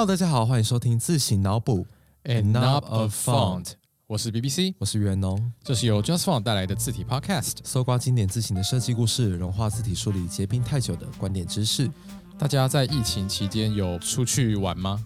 Hello，大家好，欢迎收听自行脑补 And not a font。我是 BBC，我是袁农，这是由 Just Font 带来的字体 Podcast，搜刮经典字形的设计故事，融化字体梳理结冰太久的观点知识。大家在疫情期间有出去玩吗？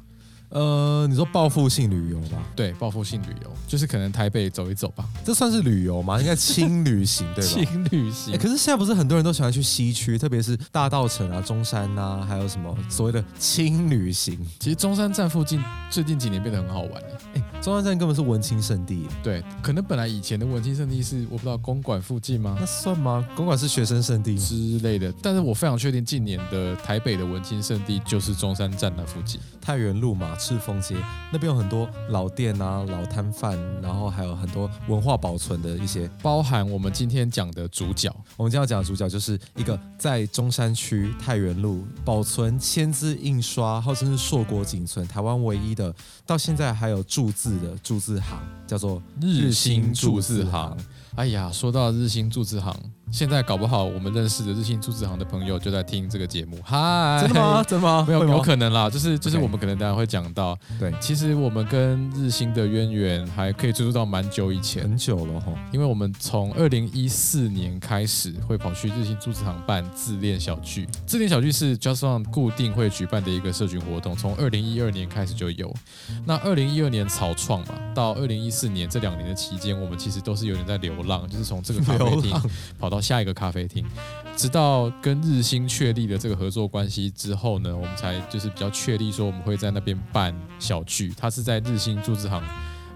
呃，你说报复性旅游吧？对，报复性旅游就是可能台北走一走吧，这算是旅游吗？应该轻旅行对吧？轻旅行。可是现在不是很多人都喜欢去西区，特别是大道城啊、中山啊，还有什么所谓的轻旅行？其实中山站附近最近几年变得很好玩哎，中山站根本是文青圣地。对，可能本来以前的文青圣地是我不知道公馆附近吗？那算吗？公馆是学生圣地之类的，但是我非常确定近年的台北的文青圣地就是中山站那附近，太原路嘛。赤峰街那边有很多老店啊、老摊贩，然后还有很多文化保存的一些，包含我们今天讲的主角。我们今天要讲的主角就是一个在中山区太原路保存签字印刷，号称是硕果仅存、台湾唯一的，到现在还有注字的注字行，叫做日新注字行。哎呀，说到日新注字行。现在搞不好我们认识的日新铸字行的朋友就在听这个节目，嗨，真的吗？真的吗？没有，有可能啦，就是就是我们可能大家会讲到，对，其实我们跟日新的渊源还可以追溯到蛮久以前，很久了哈，因为我们从二零一四年开始会跑去日新铸字行办自恋小聚，自恋小聚是 Just One 固定会举办的一个社群活动，从二零一二年开始就有，那二零一二年草创嘛，到二零一四年这两年的期间，我们其实都是有点在流浪，就是从这个咖啡厅跑到。下一个咖啡厅，直到跟日新确立了这个合作关系之后呢，我们才就是比较确立说我们会在那边办小聚。它是在日新铸字行。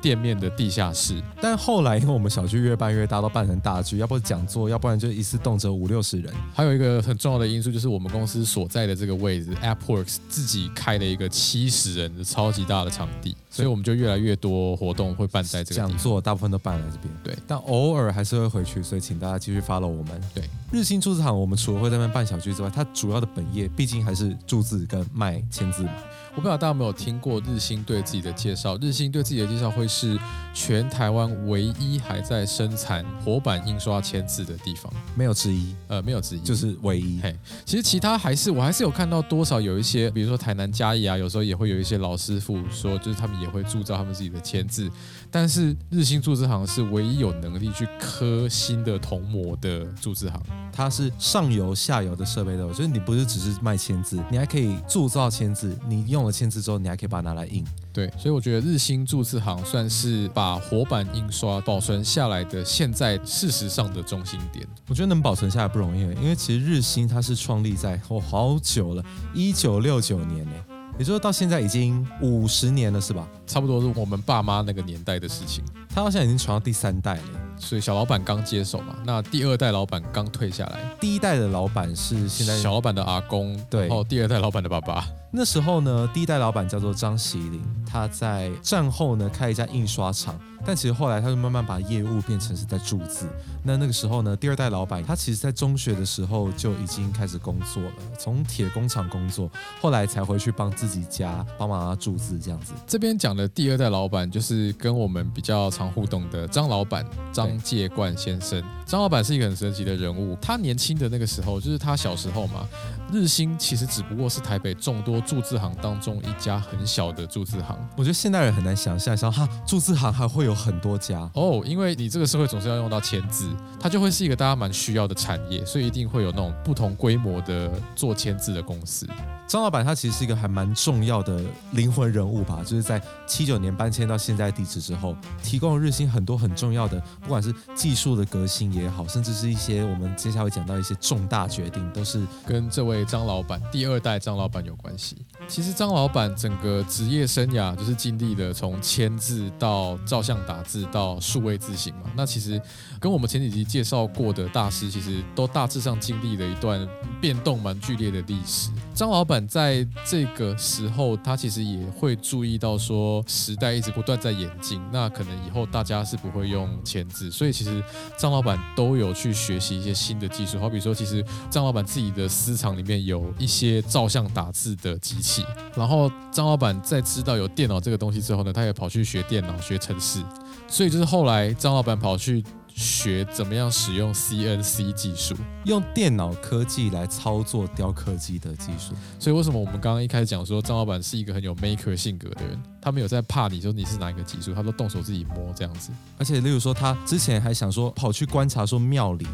店面的地下室，但后来因为我们小区越办越大，都办成大聚，要不讲座，要不然就一次动辄五六十人。还有一个很重要的因素就是我们公司所在的这个位置，AppWorks 自己开了一个七十人的超级大的场地，所以我们就越来越多活动会办在这个讲座，大部分都办在这边。对，但偶尔还是会回去，所以请大家继续 follow 我们。对，日新铸字厂，我们除了会在那边办小剧之外，它主要的本业毕竟还是铸字跟卖签字。我不知道大家有没有听过日新对自己的介绍，日新对自己的介绍会是。全台湾唯一还在生产活版印刷签字的地方，没有之一，呃，没有之一，就是唯一。嘿，其实其他还是我还是有看到多少有一些，比如说台南嘉义啊，有时候也会有一些老师傅说，就是他们也会铸造他们自己的签字。但是日新铸字行是唯一有能力去刻新的铜模的铸字行，它是上游下游的设备都有，就是你不是只是卖签字，你还可以铸造签字，你用了签字之后，你还可以把它拿来印。对，所以我觉得日新铸字行算是把活版印刷保存下来的现在事实上的中心点。我觉得能保存下来不容易，因为其实日新它是创立在哦好久了，一九六九年呢，也就是到现在已经五十年了，是吧？差不多是我们爸妈那个年代的事情。他到现在已经传到第三代了，所以小老板刚接手嘛，那第二代老板刚退下来，第一代的老板是现在小老板的阿公，对，然后第二代老板的爸爸。那时候呢，第一代老板叫做张喜林，他在战后呢开一家印刷厂，但其实后来他就慢慢把业务变成是在铸字。那那个时候呢，第二代老板他其实在中学的时候就已经开始工作了，从铁工厂工作，后来才回去帮自己家帮忙铸字这样子。这边讲的第二代老板就是跟我们比较常互动的张老板张介冠先生。张老板是一个很神奇的人物，他年轻的那个时候就是他小时候嘛，日新其实只不过是台北众多。注字行当中一家很小的注字行，我觉得现代人很难想象，像哈注字行还会有很多家哦，因为你这个社会总是要用到签字，它就会是一个大家蛮需要的产业，所以一定会有那种不同规模的做签字的公司。张老板他其实是一个还蛮重要的灵魂人物吧，就是在七九年搬迁到现在地址之后，提供了日新很多很重要的，不管是技术的革新也好，甚至是一些我们接下来会讲到一些重大决定，都是跟这位张老板第二代张老板有关系。其实张老板整个职业生涯就是经历了从签字到照相打字到数位字型嘛。那其实跟我们前几集介绍过的大师，其实都大致上经历了一段变动蛮剧烈的历史。张老板在这个时候，他其实也会注意到说时代一直不断在演进，那可能以后大家是不会用签字，所以其实张老板都有去学习一些新的技术。好比说，其实张老板自己的私藏里面有一些照相打字的机器，然后张老板在知道有电脑这个东西之后呢，他也跑去学电脑、学程式，所以就是后来张老板跑去。学怎么样使用 CNC 技术。用电脑科技来操作雕刻机的技术。所以为什么我们刚刚一开始讲说张老板是一个很有 maker 性格的人？他没有在怕你说你是哪一个技术，他都动手自己摸这样子。而且，例如说，他之前还想说跑去观察说庙里。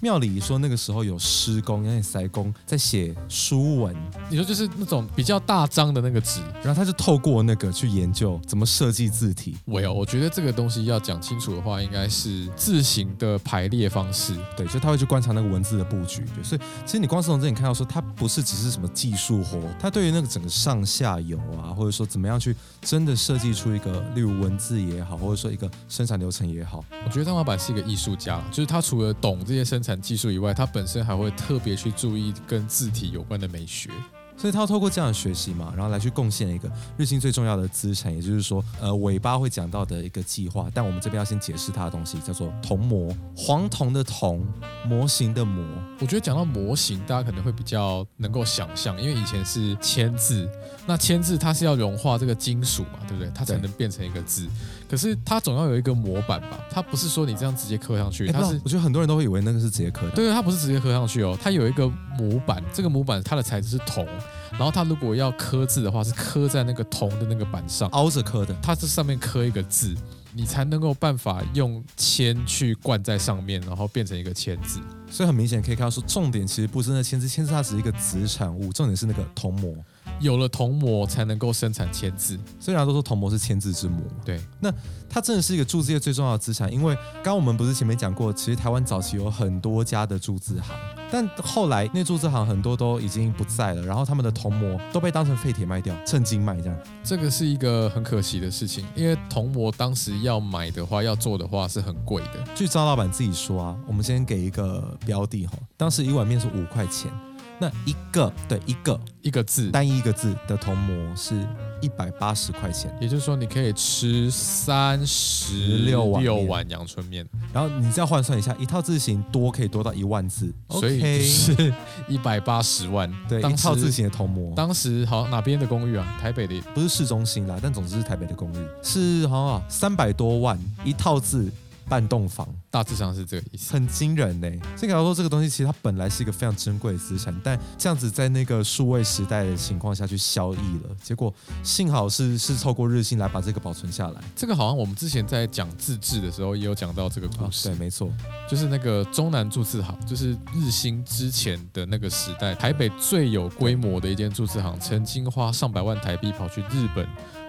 庙里说那个时候有施工，有点塞工在写书文。你说就是那种比较大张的那个纸，然后他就透过那个去研究怎么设计字体。我有，我觉得这个东西要讲清楚的话，应该是字形的排列方式。对，就他会去观察那个文字的布局。所以其实你光是从这里看到说，他不是只是什么技术活，他对于那个整个上下游啊，或者说怎么样去真的设计出一个，例如文字也好，或者说一个生产流程也好，我觉得张老板是一个艺术家，就是他除了懂这些生产。产技术以外，他本身还会特别去注意跟字体有关的美学。所以他要透过这样的学习嘛，然后来去贡献一个日新最重要的资产，也就是说，呃，尾巴会讲到的一个计划。但我们这边要先解释它的东西，叫做铜模，黄铜的铜，模型的模。我觉得讲到模型，大家可能会比较能够想象，因为以前是签字，那签字它是要融化这个金属嘛，对不对？它才能变成一个字。可是它总要有一个模板吧？它不是说你这样直接刻上去，它是我觉得很多人都会以为那个是直接刻的。对，它不是直接刻上去哦，它有一个模板，这个模板它的材质是铜。然后它如果要刻字的话，是刻在那个铜的那个板上，凹着刻的。它这上面刻一个字，你才能够办法用铅去灌在上面，然后变成一个铅字。所以很明显可以看到，说重点其实不是那铅字，铅字它只是一个子产物，重点是那个铜模。有了铜模才能够生产签字，虽然都说铜模是签字之母。对，那它真的是一个铸字业最重要的资产，因为刚刚我们不是前面讲过，其实台湾早期有很多家的铸字行。但后来那铸字行很多都已经不在了，然后他们的铜模都被当成废铁卖掉，趁金卖这样。这个是一个很可惜的事情，因为铜模当时要买的话，要做的话是很贵的。据张老板自己说啊，我们先给一个标的哈，当时一碗面是五块钱。那一个对一个一个字。单一一个字的铜模是一百八十块钱，也就是说你可以吃三十六碗六碗阳春面，然后你再换算一下，一套字型多可以多到一万字，所以是一百八十万。对，一套字型的铜模，当时好哪边的公寓啊？台北的。不是市中心啦，但总之是台北的公寓，是好像三百多万一套字。半栋房，大致上是这个意思，很惊人呢。所以，假如说这个东西其实它本来是一个非常珍贵的资产，但这样子在那个数位时代的情况下去消逸了，结果幸好是是透过日新来把这个保存下来。这个好像我们之前在讲自制的时候也有讲到这个故事，对，没错，就是那个中南注字行，就是日新之前的那个时代，台北最有规模的一间注字行，曾经花上百万台币跑去日本。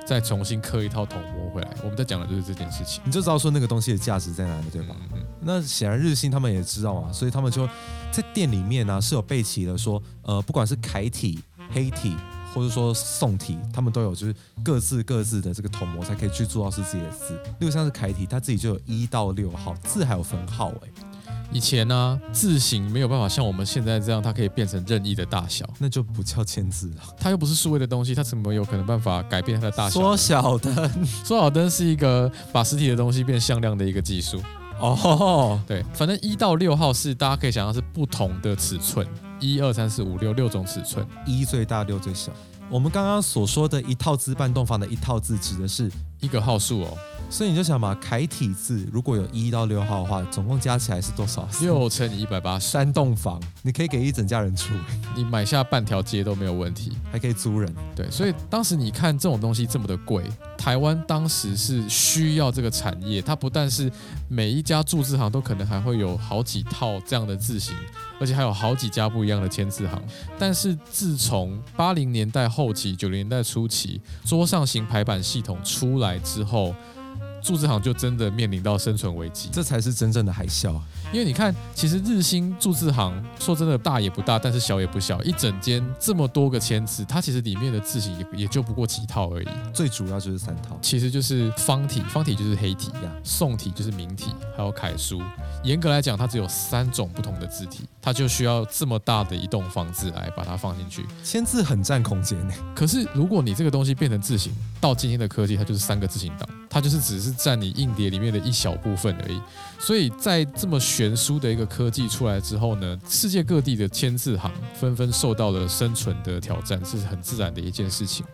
再重新刻一套铜模回来，我们在讲的就是这件事情，你就知道说那个东西的价值在哪里，对吧？那显然日新他们也知道嘛，所以他们就在店里面呢是有备齐的，说呃不管是楷体、黑体或者说宋体，他们都有就是各自各自的这个铜模才可以去做到是自己的字。例如像是楷体，它自己就有一到六号字，还有分号哎。以前呢，字形没有办法像我们现在这样，它可以变成任意的大小，那就不叫签字了。它又不是数位的东西，它怎么有可能办法改变它的大小？缩小灯，缩小灯是一个把实体的东西变向量的一个技术。哦，对，反正一到六号是大家可以想象是不同的尺寸，一二三四五六六种尺寸，一最大，六最小。我们刚刚所说的一套字半栋房的一套字，指的是一个号数哦。所以你就想嘛，楷体字如果有一到六号的话，总共加起来是多少？六乘以一百八。三栋房，你可以给一整家人住，你买下半条街都没有问题，还可以租人。对，所以当时你看这种东西这么的贵，台湾当时是需要这个产业，它不但是每一家注字行都可能还会有好几套这样的字型，而且还有好几家不一样的签字行。但是自从八零年代后期、九零年代初期，桌上型排版系统出来之后。铸字行就真的面临到生存危机，这才是真正的海啸。因为你看，其实日新铸字行说真的大也不大，但是小也不小，一整间这么多个签字，它其实里面的字型也也就不过几套而已。最主要就是三套，其实就是方体，方体就是黑体呀，宋体就是明体，还有楷书。严格来讲，它只有三种不同的字体，它就需要这么大的一栋房子来把它放进去。签字很占空间呢。可是如果你这个东西变成字形，到今天的科技，它就是三个字形档，它就是只是占你硬碟里面的一小部分而已。所以在这么悬殊的一个科技出来之后呢，世界各地的签字行纷纷受到了生存的挑战，是很自然的一件事情。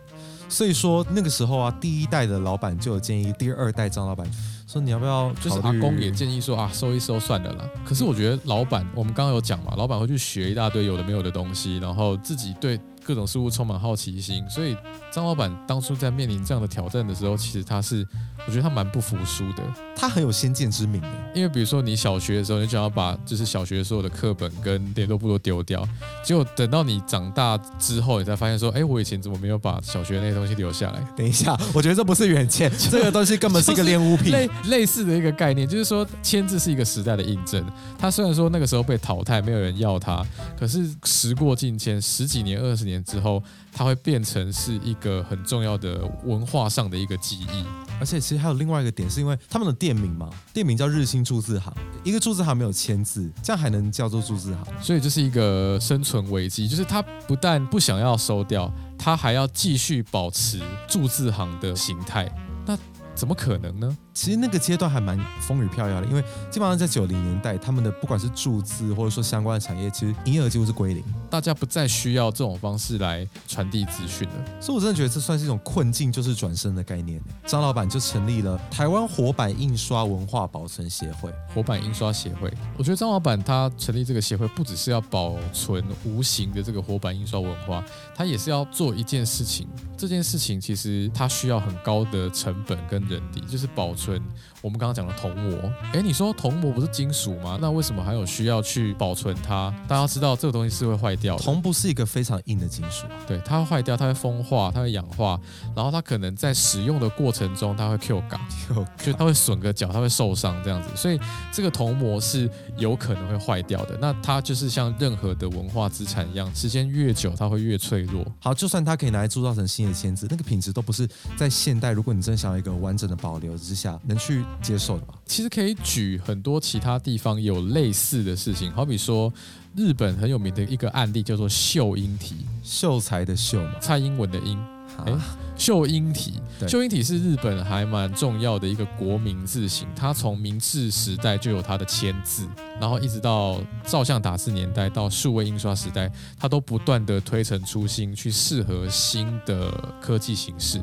所以说那个时候啊，第一代的老板就有建议第二代张老板说你要不要就是阿公也建议说啊，收一收算了啦。可是我觉得老板，我们刚刚有讲嘛，老板会去学一大堆有的没有的东西，然后自己对。各种事物充满好奇心，所以张老板当初在面临这样的挑战的时候，其实他是，我觉得他蛮不服输的。他很有先见之明的因为比如说你小学的时候，你想要把就是小学所有的课本跟联络簿都丢掉，结果等到你长大之后，你才发现说，哎，我以前怎么没有把小学那些东西留下来？等一下，我觉得这不是远见，这个东西根本是一个练物品，类类似的一个概念，就是说签字是一个时代的印证。他虽然说那个时候被淘汰，没有人要他，可是时过境迁，十几年、二十年之后。它会变成是一个很重要的文化上的一个记忆，而且其实还有另外一个点，是因为他们的店名嘛，店名叫日新注字行，一个注字行没有签字，这样还能叫做注字行？所以这是一个生存危机，就是他不但不想要收掉，他还要继续保持注字行的形态，那怎么可能呢？其实那个阶段还蛮风雨飘摇的，因为基本上在九零年代，他们的不管是注资或者说相关的产业，其实营业额几乎是归零，大家不再需要这种方式来传递资讯了。所以我真的觉得这算是一种困境，就是转身的概念。张老板就成立了台湾活版印刷文化保存协会，活版印刷协会。我觉得张老板他成立这个协会，不只是要保存无形的这个活版印刷文化，他也是要做一件事情。这件事情其实它需要很高的成本跟人力，就是保存。存我们刚刚讲的铜膜，哎，你说铜膜不是金属吗？那为什么还有需要去保存它？大家知道这个东西是会坏掉的，铜不是一个非常硬的金属，对，它会坏掉，它会风化，它会氧化，然后它可能在使用的过程中，它会 Q 感，就它会损个脚，它会受伤这样子，所以这个铜膜是有可能会坏掉的。那它就是像任何的文化资产一样，时间越久，它会越脆弱。好，就算它可以拿来铸造成新的签字，那个品质都不是在现代，如果你真想要一个完整的保留之下。能去接受的吧？其实可以举很多其他地方有类似的事情，好比说日本很有名的一个案例叫做秀英体，秀才的秀嘛，蔡英文的英，哎，秀英体，秀英体是日本还蛮重要的一个国民字形，它从明治时代就有它的签字，然后一直到照相打字年代到数位印刷时代，它都不断的推陈出新，去适合新的科技形式。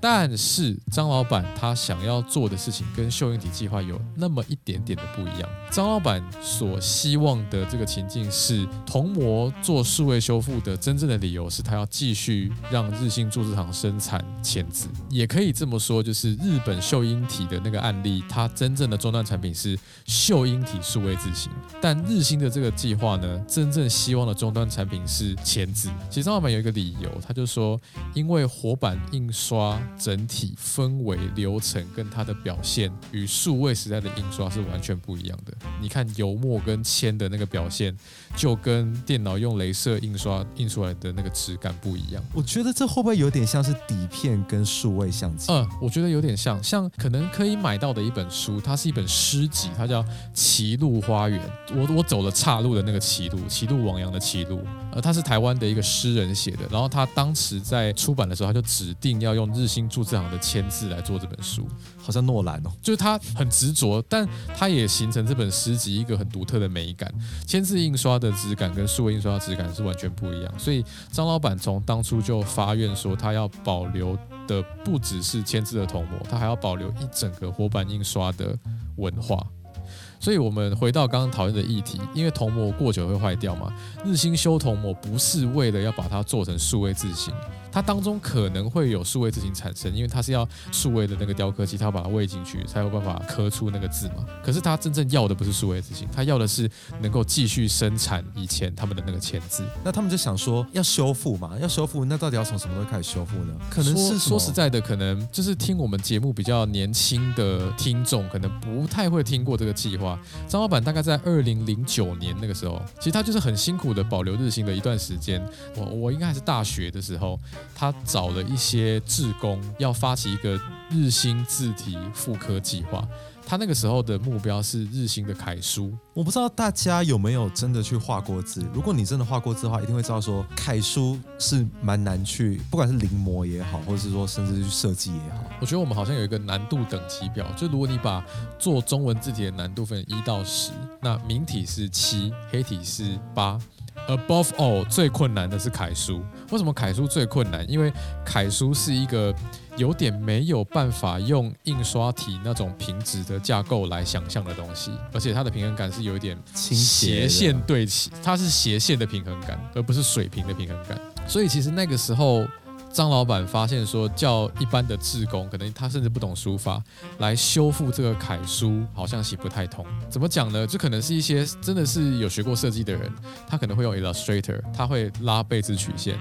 但是张老板他想要做的事情跟秀英体计划有那么一点点的不一样。张老板所希望的这个情境是，铜模做数位修复的真正的理由是他要继续让日新铸字厂生产签字。也可以这么说，就是日本秀英体的那个案例，它真正的终端产品是秀英体数位字型。但日新的这个计划呢，真正希望的终端产品是签字。其实张老板有一个理由，他就说，因为活版印刷。整体氛围、流程跟它的表现与数位时代的印刷是完全不一样的。你看油墨跟铅的那个表现，就跟电脑用镭射印刷印出来的那个质感不一样。我觉得这会不会有点像是底片跟数位相机？嗯，我觉得有点像，像可能可以买到的一本书，它是一本诗集，它叫《歧路花园》。我我走了岔路的那个歧路，歧路王阳的歧路。呃，它是台湾的一个诗人写的，然后他当时在出版的时候，他就指定要用日新。铸字行的签字来做这本书，好像诺兰哦，就是他很执着，但他也形成这本诗集一个很独特的美感。签字印刷的的质感跟数位印刷的质感是完全不一样，所以张老板从当初就发愿说，他要保留的不只是签字的铜模，他还要保留一整个活版印刷的文化。所以，我们回到刚刚讨论的议题，因为铜模过久会坏掉嘛，日新修铜模不是为了要把它做成数位字型。它当中可能会有数位字型产生，因为它是要数位的那个雕刻机，它要把它喂进去，才有办法刻出那个字嘛。可是它真正要的不是数位字型，它要的是能够继续生产以前他们的那个签字。那他们就想说要修复嘛，要修复，那到底要从什么时候开始修复呢？可能是说实在的，可能就是听我们节目比较年轻的听众，可能不太会听过这个计划。张老板大概在二零零九年那个时候，其实他就是很辛苦的保留日新的一段时间。我我应该还是大学的时候。他找了一些志工，要发起一个日新字体复刻计划。他那个时候的目标是日新的楷书。我不知道大家有没有真的去画过字。如果你真的画过字的话，一定会知道说楷书是蛮难去，不管是临摹也好，或者是说甚至去设计也好。我觉得我们好像有一个难度等级表，就如果你把做中文字体的难度分一到十，那明体是七，黑体是八。Above all，最困难的是楷书。为什么楷书最困难？因为楷书是一个有点没有办法用印刷体那种平直的架构来想象的东西，而且它的平衡感是有一点斜线对齐，它是斜线的平衡感，而不是水平的平衡感。所以其实那个时候。张老板发现说，叫一般的志工，可能他甚至不懂书法，来修复这个楷书，好像写不太通。怎么讲呢？就可能是一些真的是有学过设计的人，他可能会用 Illustrator，他会拉背字曲线。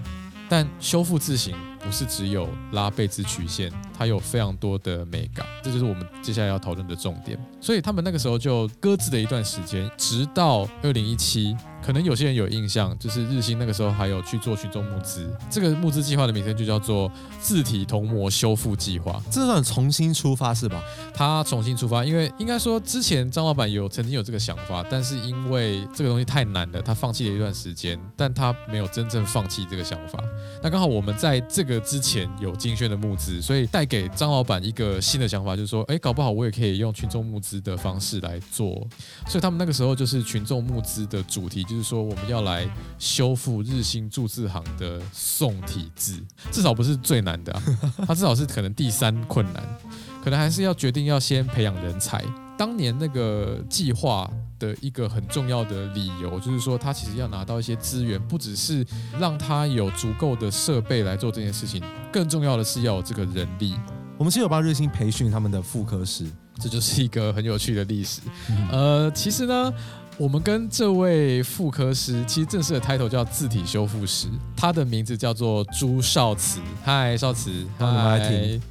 但修复字形不是只有拉背字曲线，它有非常多的美感，这就是我们接下来要讨论的重点。所以他们那个时候就搁置了一段时间，直到二零一七。可能有些人有印象，就是日新那个时候还有去做群众募资，这个募资计划的名称就叫做字体同模修复计划。这算重新出发是吧？他重新出发，因为应该说之前张老板有曾经有这个想法，但是因为这个东西太难了，他放弃了一段时间，但他没有真正放弃这个想法。那刚好我们在这个之前有金轩的募资，所以带给张老板一个新的想法，就是说，哎，搞不好我也可以用群众募资的方式来做。所以他们那个时候就是群众募资的主题就。就是说，我们要来修复日新注字行的宋体字，至少不是最难的，它至少是可能第三困难，可能还是要决定要先培养人才。当年那个计划的一个很重要的理由，就是说，他其实要拿到一些资源，不只是让他有足够的设备来做这件事情，更重要的是要有这个人力。我们是有帮日新培训他们的副科师，这就是一个很有趣的历史。呃，其实呢。我们跟这位妇科师，其实正式的 title 叫字体修复师，他的名字叫做朱少慈。嗨，少慈，嗨，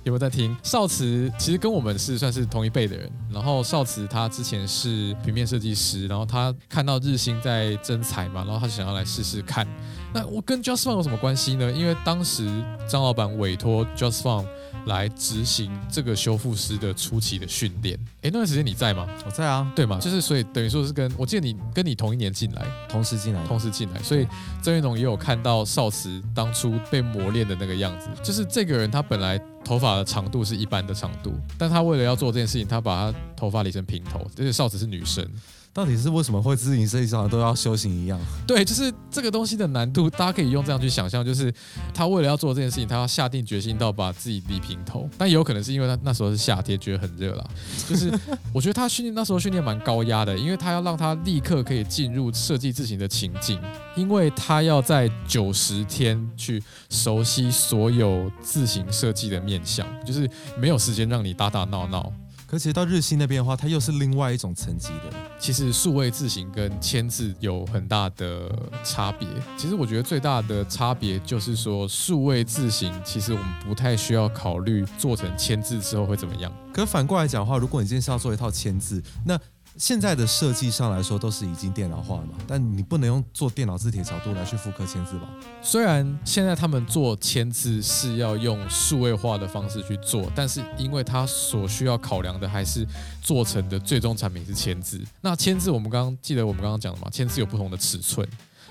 有没有在听？少慈其实跟我们是算是同一辈的人。然后少慈他之前是平面设计师，然后他看到日新在征才嘛，然后他就想要来试试看。那我跟 Just Fun 有什么关系呢？因为当时张老板委托 Just Fun。来执行这个修复师的初期的训练。哎，那段时间你在吗？我在啊，对吗？就是所以等于说是跟我记得你跟你同一年进来，同时进来，同时进来。所以郑云龙也有看到少慈当初被磨练的那个样子。就是这个人他本来头发的长度是一般的长度，但他为了要做这件事情，他把他头发理成平头。而且少慈是女生。到底是为什么会自行设计上都要修行一样？对，就是这个东西的难度，大家可以用这样去想象，就是他为了要做这件事情，他要下定决心到把自己理平头。但也有可能是因为他那时候是夏天，觉得很热啦。就是我觉得他训练那时候训练蛮高压的，因为他要让他立刻可以进入设计自行的情境，因为他要在九十天去熟悉所有自行设计的面向，就是没有时间让你打打闹闹。而且到日新那边的话，它又是另外一种层级的。其实数位字型跟签字有很大的差别。其实我觉得最大的差别就是说，数位字型其实我们不太需要考虑做成签字之后会怎么样。可反过来讲的话，如果你今天是要做一套签字，那现在的设计上来说都是已经电脑化了嘛，但你不能用做电脑字体的角度来去复刻签字吧？虽然现在他们做签字是要用数位化的方式去做，但是因为它所需要考量的还是做成的最终产品是签字。那签字我们刚刚记得我们刚刚讲的嘛，签字有不同的尺寸。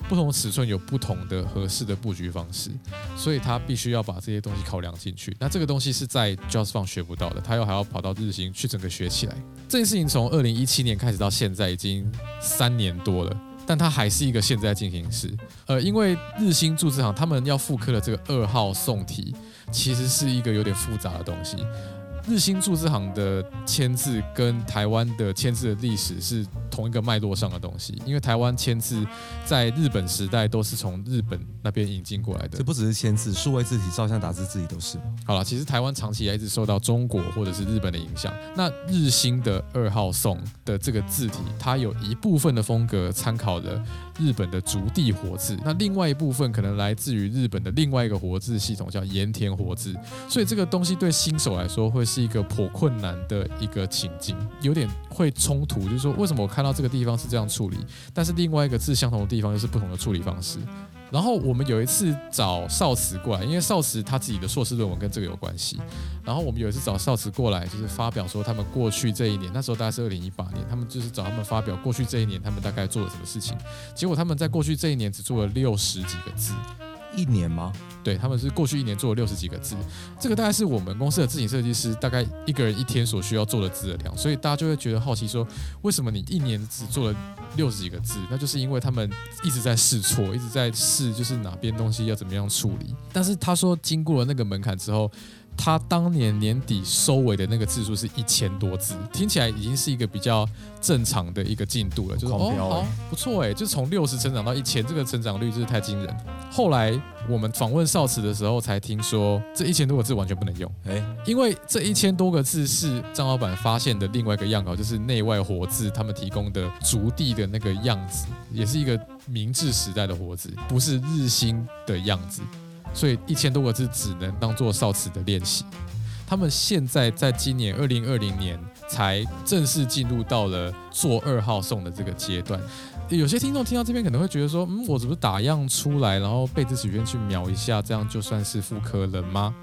不同尺寸有不同的合适的布局方式，所以他必须要把这些东西考量进去。那这个东西是在 Just Fun 学不到的，他又还要跑到日新去整个学起来。这件事情从二零一七年开始到现在已经三年多了，但它还是一个现在进行时。呃，因为日新铸字行他们要复刻的这个二号宋体，其实是一个有点复杂的东西。日新注字行的签字跟台湾的签字的历史是同一个脉络上的东西，因为台湾签字在日本时代都是从日本那边引进过来的。这不只是签字，数位字体、照相打字字体都是。好了，其实台湾长期以来一直受到中国或者是日本的影响。那日新的二号宋的这个字体，它有一部分的风格参考了日本的竹地活字，那另外一部分可能来自于日本的另外一个活字系统，叫盐田活字。所以这个东西对新手来说会是一个颇困难的一个情境，有点会冲突。就是说，为什么我看到这个地方是这样处理，但是另外一个字相同的地方又是不同的处理方式？然后我们有一次找少慈过来，因为少慈他自己的硕士论文跟这个有关系。然后我们有一次找少慈过来，就是发表说他们过去这一年，那时候大概是二零一八年，他们就是找他们发表过去这一年他们大概做了什么事情。结果他们在过去这一年只做了六十几个字。一年吗？对，他们是过去一年做了六十几个字，这个大概是我们公司的字体设计师大概一个人一天所需要做的字的量，所以大家就会觉得好奇说，为什么你一年只做了六十几个字？那就是因为他们一直在试错，一直在试，就是哪边东西要怎么样处理。但是他说，经过了那个门槛之后。他当年年底收尾的那个字数是一千多字，听起来已经是一个比较正常的一个进度了，就是哦，好不错哎，就从六十成长到一千，这个成长率真是太惊人。后来我们访问少慈的时候，才听说这一千多个字完全不能用，哎，因为这一千多个字是张老板发现的另外一个样稿，就是内外活字他们提供的竹地的那个样子，也是一个明治时代的活字，不是日新的样子。所以一千多个字只能当做少词的练习。他们现在在今年二零二零年才正式进入到了做二号送的这个阶段。有些听众听到这边可能会觉得说：“嗯，我只是打样出来，然后背字曲线去描一下，这样就算是复刻了吗？”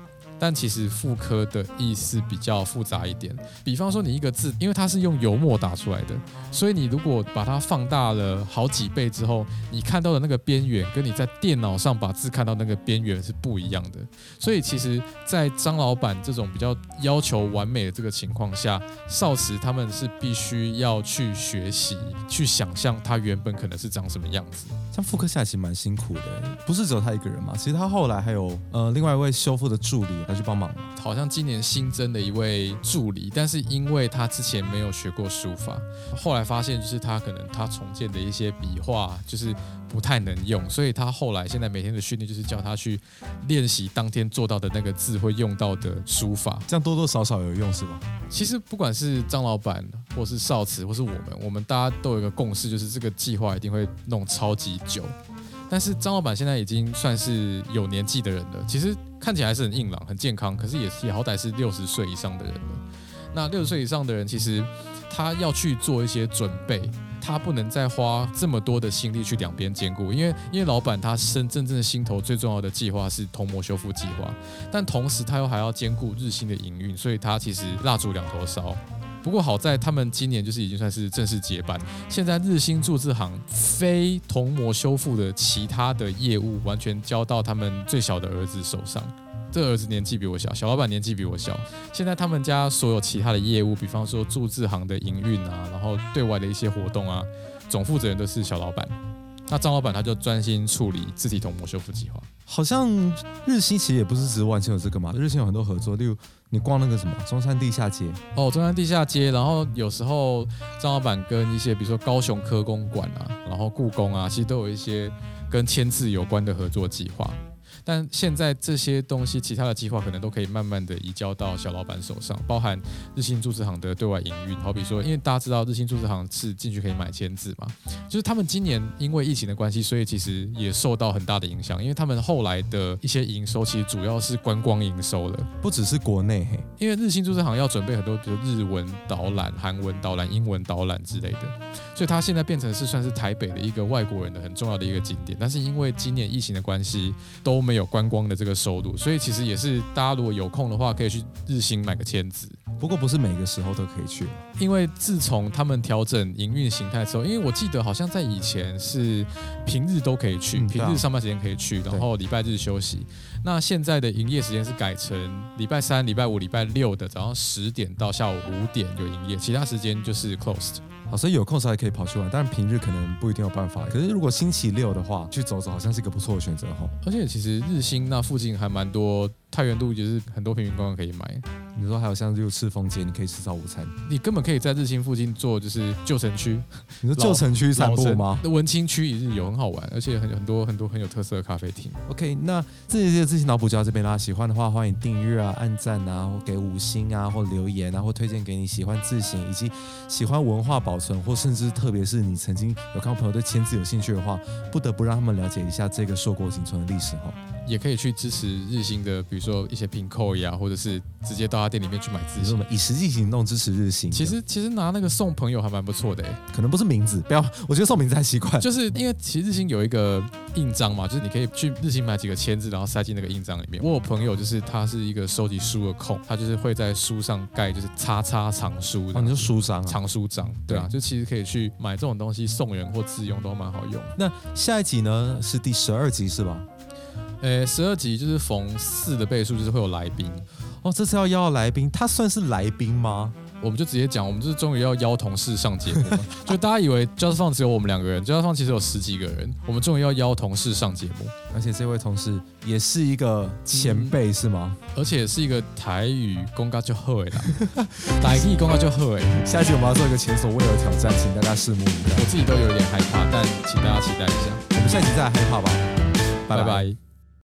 但其实复刻的意思比较复杂一点，比方说你一个字，因为它是用油墨打出来的，所以你如果把它放大了好几倍之后，你看到的那个边缘跟你在电脑上把字看到那个边缘是不一样的。所以其实，在张老板这种比较要求完美的这个情况下，少时他们是必须要去学习，去想象它原本可能是长什么样子。像复刻下其实蛮辛苦的，不是只有他一个人嘛？其实他后来还有呃另外一位修复的助理。来去帮忙，好像今年新增的一位助理，但是因为他之前没有学过书法，后来发现就是他可能他重建的一些笔画就是不太能用，所以他后来现在每天的训练就是叫他去练习当天做到的那个字会用到的书法，这样多多少少有用是吧？其实不管是张老板，或是少慈，或是我们，我们大家都有一个共识，就是这个计划一定会弄超级久。但是张老板现在已经算是有年纪的人了，其实看起来还是很硬朗、很健康，可是也也好歹是六十岁以上的人了。那六十岁以上的人，其实他要去做一些准备，他不能再花这么多的心力去两边兼顾，因为因为老板他身真正的心头最重要的计划是铜模修复计划，但同时他又还要兼顾日新的营运，所以他其实蜡烛两头烧。不过好在他们今年就是已经算是正式结班，现在日新注资行非同模修复的其他的业务完全交到他们最小的儿子手上。这儿子年纪比我小，小老板年纪比我小。现在他们家所有其他的业务，比方说注资行的营运啊，然后对外的一些活动啊，总负责人都是小老板。那张老板他就专心处理字体同模修复计划。好像日新其实也不是只完全有这个嘛，日新有很多合作，例如。你逛那个什么中山地下街哦，中山地下街，然后有时候张老板跟一些比如说高雄科工馆啊，然后故宫啊，其实都有一些跟签字有关的合作计划。但现在这些东西，其他的计划可能都可以慢慢的移交到小老板手上，包含日新铸字行的对外营运。好比说，因为大家知道日新铸字行是进去可以买签字嘛，就是他们今年因为疫情的关系，所以其实也受到很大的影响。因为他们后来的一些营收，其实主要是观光营收了，不只是国内。因为日新铸字行要准备很多，比如日文导览、韩文导览、英文导览之类的，所以它现在变成是算是台北的一个外国人的很重要的一个景点。但是因为今年疫情的关系，都没有观光的这个收入，所以其实也是大家如果有空的话，可以去日新买个签字。不过不是每个时候都可以去，因为自从他们调整营运形态之后，因为我记得好像在以前是平日都可以去，平日上班时间可以去，然后礼拜日休息。那现在的营业时间是改成礼拜三、礼拜五、礼拜六的早上十点到下午五点有营业，其他时间就是 closed。好，所以有空时候还可以跑去玩，但是平日可能不一定有办法。可是如果星期六的话，去走走好像是一个不错的选择哈。而且其实日新那附近还蛮多。太原路就是很多平民观光可以买。你说还有像六赤峰街，你可以吃早午餐。你根本可以在日新附近做，就是旧城区。你说旧城区散步吗？文青区也是有很好玩，而且很很多很多很有特色的咖啡厅。OK，那这些自行脑补就到这边啦，喜欢的话欢迎订阅啊、按赞啊、或给五星啊、或留言啊、或推荐给你喜欢自行以及喜欢文化保存，或甚至特别是你曾经有看朋友对签字有兴趣的话，不得不让他们了解一下这个硕果仅存的历史哈。也可以去支持日新的，比如说一些拼扣呀，或者是直接到他店里面去买字。以实际行动支持日新。其实其实拿那个送朋友还蛮不错的，可能不是名字，不要，我觉得送名字太奇怪。就是因为其实日新有一个印章嘛，就是你可以去日新买几个签字，然后塞进那个印章里面。我有朋友就是他是一个收集书的控，他就是会在书上盖就是叉叉藏书。哦，你说书章，藏书章，对啊，就其实可以去买这种东西送人或自用都蛮好用。那下一集呢是第十二集是吧？呃，十二集就是逢四的倍数，就是会有来宾。哦，这次要邀来宾，他算是来宾吗？我们就直接讲，我们就是终于要邀同事上节目了。就大家以为 Just Fun 只有我们两个人，Just Fun 其实有十几个人。我们终于要邀同事上节目，而且这位同事也是一个前辈，是吗？而且是一个台语公告就会啦，台语公告就会。下一集我们要做一个前所未有的挑战，请大家拭目以待。我自己都有点害怕，但请大家期待一下。我们下一集再来害怕吧，拜拜。